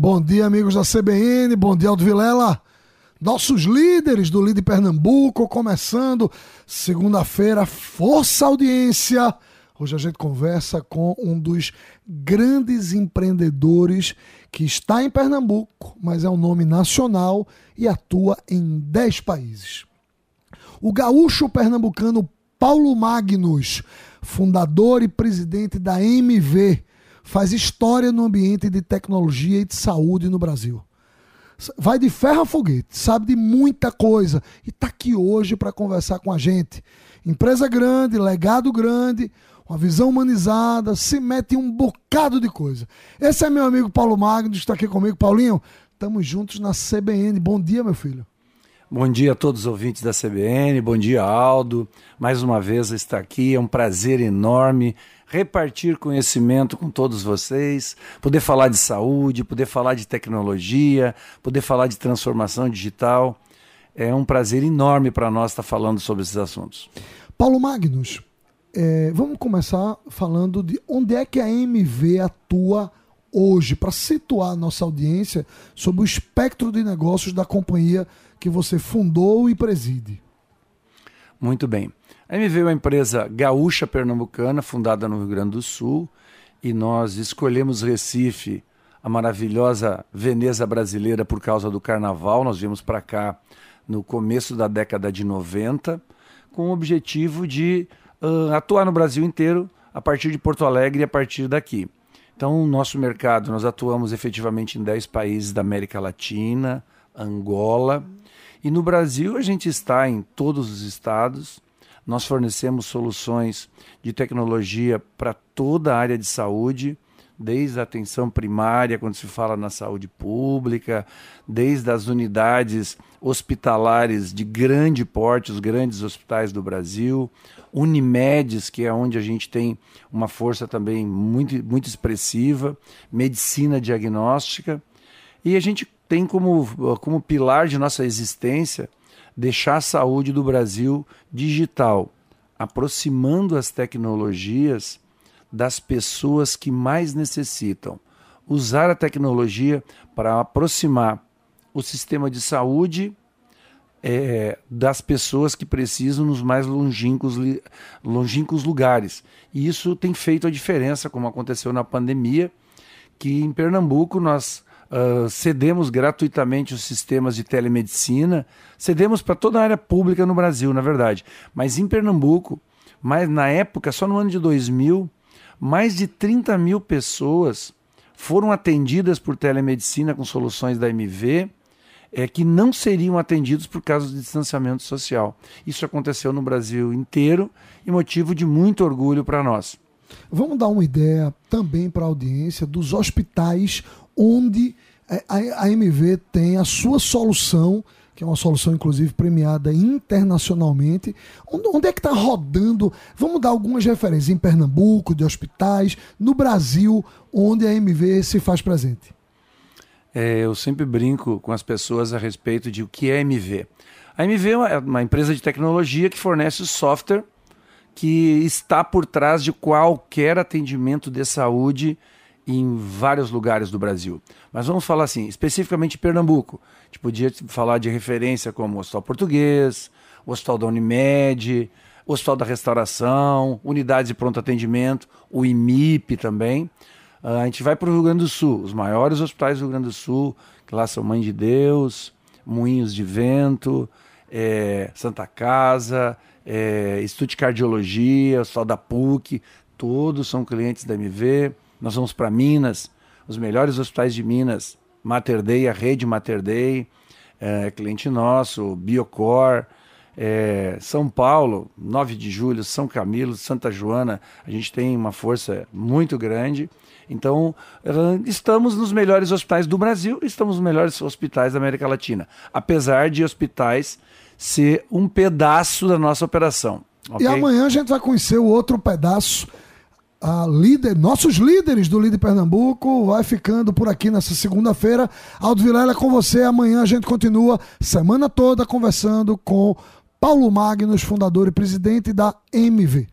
Bom dia, amigos da CBN. Bom dia, Aldo Vilela. Nossos líderes do Líder Pernambuco, começando segunda-feira, Força Audiência. Hoje a gente conversa com um dos grandes empreendedores que está em Pernambuco, mas é um nome nacional e atua em 10 países. O gaúcho pernambucano Paulo Magnus, fundador e presidente da MV, faz história no ambiente de tecnologia e de saúde no Brasil. Vai de ferro a foguete, sabe de muita coisa e está aqui hoje para conversar com a gente. Empresa grande, legado grande, uma visão humanizada, se mete em um bocado de coisa. Esse é meu amigo Paulo Magno, está aqui comigo. Paulinho, estamos juntos na CBN. Bom dia, meu filho. Bom dia a todos os ouvintes da CBN, bom dia Aldo. Mais uma vez estar aqui, é um prazer enorme repartir conhecimento com todos vocês, poder falar de saúde, poder falar de tecnologia, poder falar de transformação digital. É um prazer enorme para nós estar falando sobre esses assuntos. Paulo Magnus, é, vamos começar falando de onde é que a MV atua hoje, para situar a nossa audiência sobre o espectro de negócios da companhia que você fundou e preside. Muito bem. A MV é uma empresa gaúcha pernambucana, fundada no Rio Grande do Sul, e nós escolhemos Recife, a maravilhosa Veneza brasileira, por causa do carnaval. Nós viemos para cá no começo da década de 90, com o objetivo de uh, atuar no Brasil inteiro a partir de Porto Alegre e a partir daqui. Então, o nosso mercado, nós atuamos efetivamente em 10 países da América Latina, Angola, e no Brasil a gente está em todos os estados. Nós fornecemos soluções de tecnologia para toda a área de saúde, desde a atenção primária, quando se fala na saúde pública, desde as unidades hospitalares de grande porte, os grandes hospitais do Brasil, Unimedes, que é onde a gente tem uma força também muito, muito expressiva, medicina diagnóstica, e a gente tem como, como pilar de nossa existência deixar a saúde do Brasil digital, aproximando as tecnologias das pessoas que mais necessitam. Usar a tecnologia para aproximar o sistema de saúde é, das pessoas que precisam nos mais longínquos, longínquos lugares. E isso tem feito a diferença, como aconteceu na pandemia, que em Pernambuco nós Uh, cedemos gratuitamente os sistemas de telemedicina, cedemos para toda a área pública no Brasil, na verdade. Mas em Pernambuco, mas na época, só no ano de 2000, mais de 30 mil pessoas foram atendidas por telemedicina com soluções da MV, é, que não seriam atendidos por causa do distanciamento social. Isso aconteceu no Brasil inteiro e motivo de muito orgulho para nós. Vamos dar uma ideia também para a audiência dos hospitais onde é, a MV tem a sua solução, que é uma solução inclusive premiada internacionalmente. Onde é que está rodando? Vamos dar algumas referências em Pernambuco, de hospitais, no Brasil, onde a MV se faz presente. É, eu sempre brinco com as pessoas a respeito de o que é MV. A MV é uma empresa de tecnologia que fornece software que está por trás de qualquer atendimento de saúde em vários lugares do Brasil. Mas vamos falar assim, especificamente Pernambuco. A gente podia falar de referência como o Hospital Português, o Hospital da Unimed, o Hospital da Restauração, unidades de pronto atendimento, o IMIP também. Uh, a gente vai para o Rio Grande do Sul, os maiores hospitais do Rio Grande do Sul, que lá são Mãe de Deus, Moinhos de Vento, é, Santa Casa, é, Instituto de Cardiologia, Hospital da PUC, todos são clientes da MV. Nós vamos para Minas, os melhores hospitais de Minas, Mater Dei, a rede Mater Dei, é, cliente nosso, Biocor, é, São Paulo, 9 de julho, São Camilo, Santa Joana, a gente tem uma força muito grande. Então, estamos nos melhores hospitais do Brasil, estamos nos melhores hospitais da América Latina, apesar de hospitais ser um pedaço da nossa operação. Okay? E amanhã a gente vai conhecer o outro pedaço a líder, nossos líderes do Líder Pernambuco vai ficando por aqui nessa segunda-feira. Aldo Vilela com você. Amanhã a gente continua semana toda conversando com Paulo Magnus, fundador e presidente da MV.